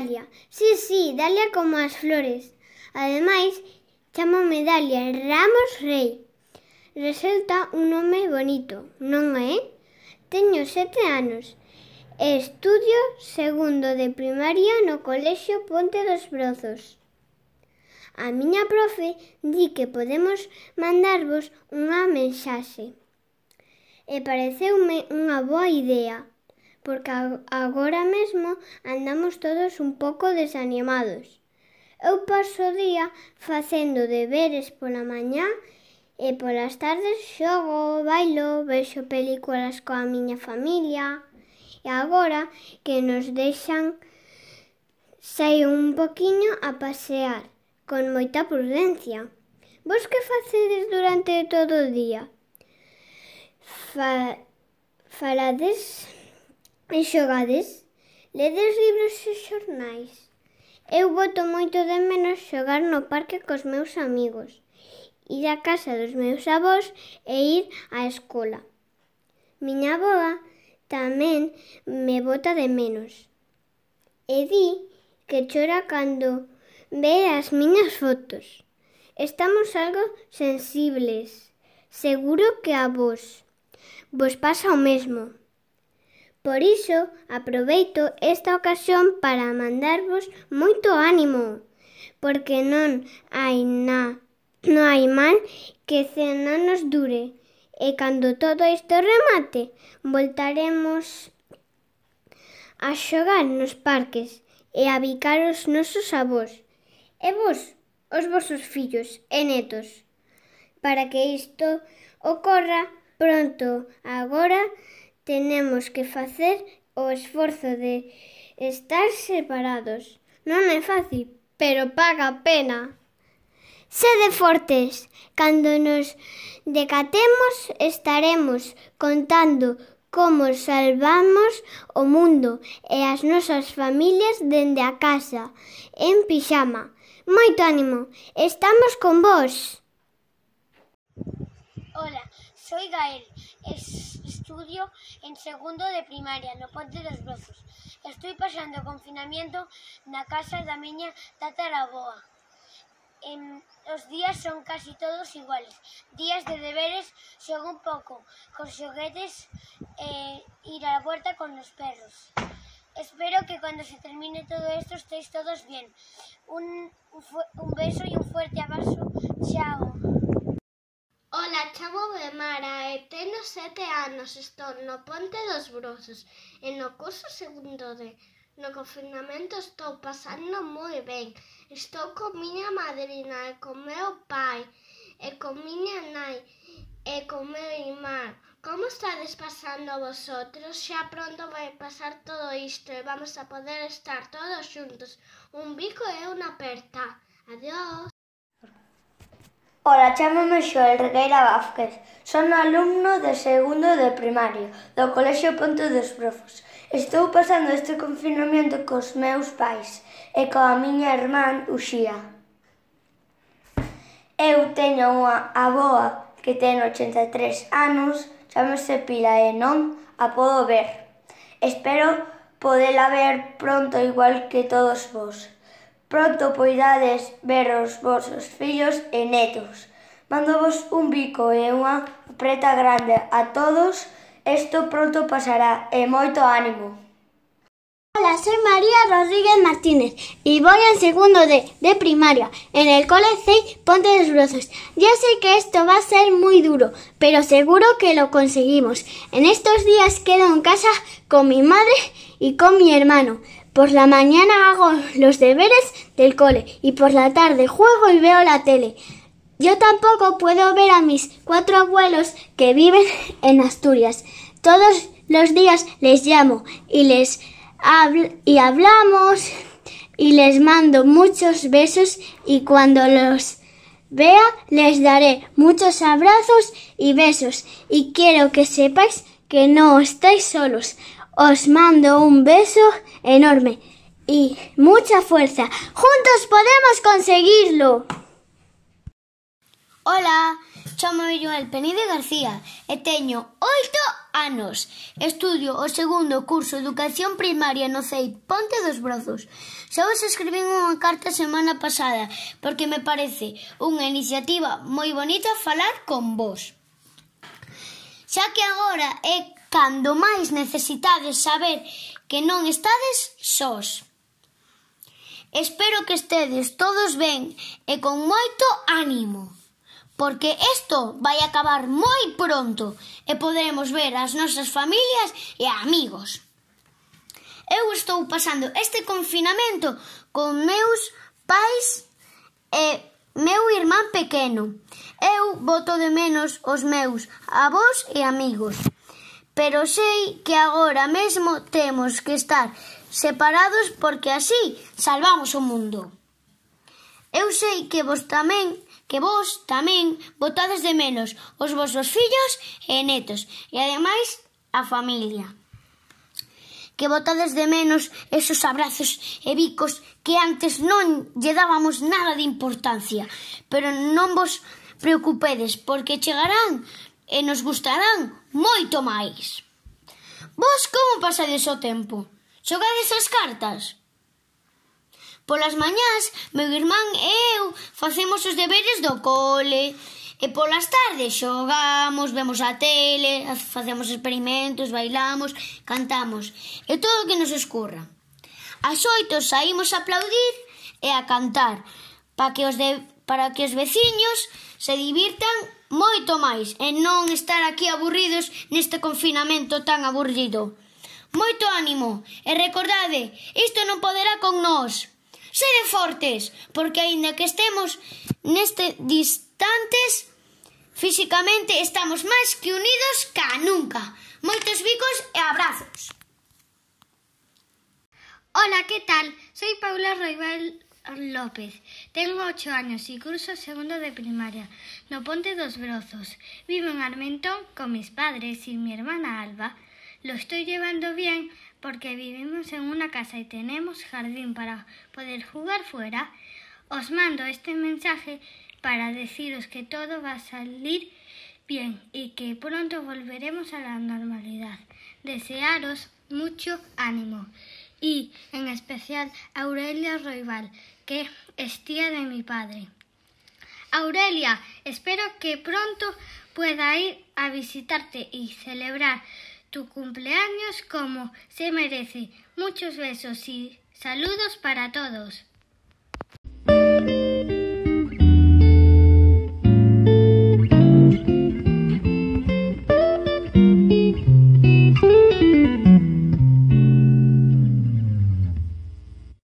Dalia. Sí, sí, Dalia como as flores. Ademais, chamame Dalia Ramos Rei. Resulta un nome bonito, non é? Eh? Teño sete anos e estudio segundo de primaria no Colexio Ponte dos Brozos. A miña profe di que podemos mandarvos unha mensaxe. E pareceume unha boa idea porque agora mesmo andamos todos un pouco desanimados. Eu paso o día facendo deberes pola mañá e polas tardes xogo, bailo, vexo películas coa miña familia. E agora que nos deixan saio un poquiño a pasear con moita prudencia. Vos que facedes durante todo o día? Fa... falades E xogades? Ledes libros e xornais? Eu boto moito de menos xogar no parque cos meus amigos, ir á casa dos meus avós e ir á escola. Miña avoa tamén me bota de menos. E di que chora cando ve as miñas fotos. Estamos algo sensibles. Seguro que a vos vos pasa o mesmo. Por iso, aproveito esta ocasión para mandarvos moito ánimo, porque non hai na, non hai mal que cen anos dure. E cando todo isto remate, voltaremos a xogar nos parques e a bicar os nosos avós. E vos, os vosos fillos e netos. Para que isto ocorra pronto, agora, tenemos que facer o esforzo de estar separados. Non é fácil, pero paga a pena. Sede fortes. Cando nos decatemos estaremos contando como salvamos o mundo e as nosas familias dende a casa, en pixama. Moito ánimo, estamos con vós. Hola, soy Gael. Es estudio en segundo de primaria no Ponte dos Brozos. Estoy pasando confinamiento na casa da miña tataraboa. En, os días son casi todos iguales. Días de deberes, xogo un con xoguetes e ir a la puerta con los perros. Espero que cuando se termine todo esto estéis todos bien. Un, un, un beso y un fuerte abrazo. Chao. chamo Bemara e teno sete anos. Estou no Ponte dos Brosos e no curso segundo de... No confinamento estou pasando moi ben. Estou con miña madrina e con meu pai e con miña nai e con meu irmán. Como estades pasando vosotros? Xa pronto vai pasar todo isto e vamos a poder estar todos xuntos. Un bico e unha aperta. Adiós. Ola, chámame Xoel Regueira Vázquez. Son alumno de segundo de primario do Colexio Ponto dos Profos. Estou pasando este confinamento cos meus pais e coa miña irmán Uxía. Eu teño unha aboa que ten 83 anos, chamase Pila e non a podo ver. Espero podela ver pronto igual que todos vos. Pronto poidades ver os vosos fillos e netos. Mandovos un bico e unha preta grande a todos. Isto pronto pasará e moito ánimo. Hola, soy María Rodríguez Martínez y voy en segundo de, de primaria en el Cole Ponte de los. Ya sé que esto va a ser muy duro, pero seguro que lo conseguimos. En estos días quedo en casa con mi madre y con mi hermano. Por la mañana hago los deberes del cole y por la tarde juego y veo la tele. Yo tampoco puedo ver a mis cuatro abuelos que viven en Asturias. Todos los días les llamo y les habl y hablamos y les mando muchos besos y cuando los vea les daré muchos abrazos y besos y quiero que sepáis que no estáis solos. Os mando un beso enorme y mucha fuerza. Juntos podemos conseguirlo. Ola, chamo Joel Penide García e teño oito anos. Estudio o segundo curso de Educación Primaria no CEI Ponte dos Brozos. Xa vos escribín unha carta semana pasada porque me parece unha iniciativa moi bonita falar con vos. Xa que agora é cando máis necesitades saber que non estades sós. Espero que estedes todos ben e con moito ánimo, porque isto vai acabar moi pronto e poderemos ver as nosas familias e amigos. Eu estou pasando este confinamento con meus pais e meu irmán pequeno. Eu boto de menos os meus avós e amigos pero sei que agora mesmo temos que estar separados porque así salvamos o mundo. Eu sei que vos tamén, que vos tamén votades de menos os vosos fillos e netos e ademais a familia. Que votades de menos esos abrazos e bicos que antes non lle dábamos nada de importancia, pero non vos preocupedes porque chegarán e nos gustarán moito máis. Vos como pasades o tempo? Xogades as cartas? Polas mañás, meu irmán e eu facemos os deberes do cole, E polas tardes xogamos, vemos a tele, facemos experimentos, bailamos, cantamos e todo o que nos escurra. As oito saímos a aplaudir e a cantar para que os, de, para que os veciños se divirtan moito máis e non estar aquí aburridos neste confinamento tan aburrido. Moito ánimo e recordade, isto non poderá con nós. Sede fortes, porque aínda que estemos neste distantes, físicamente estamos máis que unidos ca nunca. Moitos bicos e abrazos. Hola, que tal? Soy Paula Roibal López. Tengo ocho años y curso segundo de primaria. No Ponte dos Brozos. Vivo en Armentón con mis padres y mi hermana Alba. Lo estoy llevando bien porque vivimos en una casa y tenemos jardín para poder jugar fuera, os mando este mensaje para deciros que todo va a salir bien y que pronto volveremos a la normalidad. Desearos mucho ánimo y en especial Aurelia Roibal, que es tía de mi padre. Aurelia, espero que pronto pueda ir a visitarte y celebrar tu cumpleaños como se merece. Muchos besos y saludos para todos.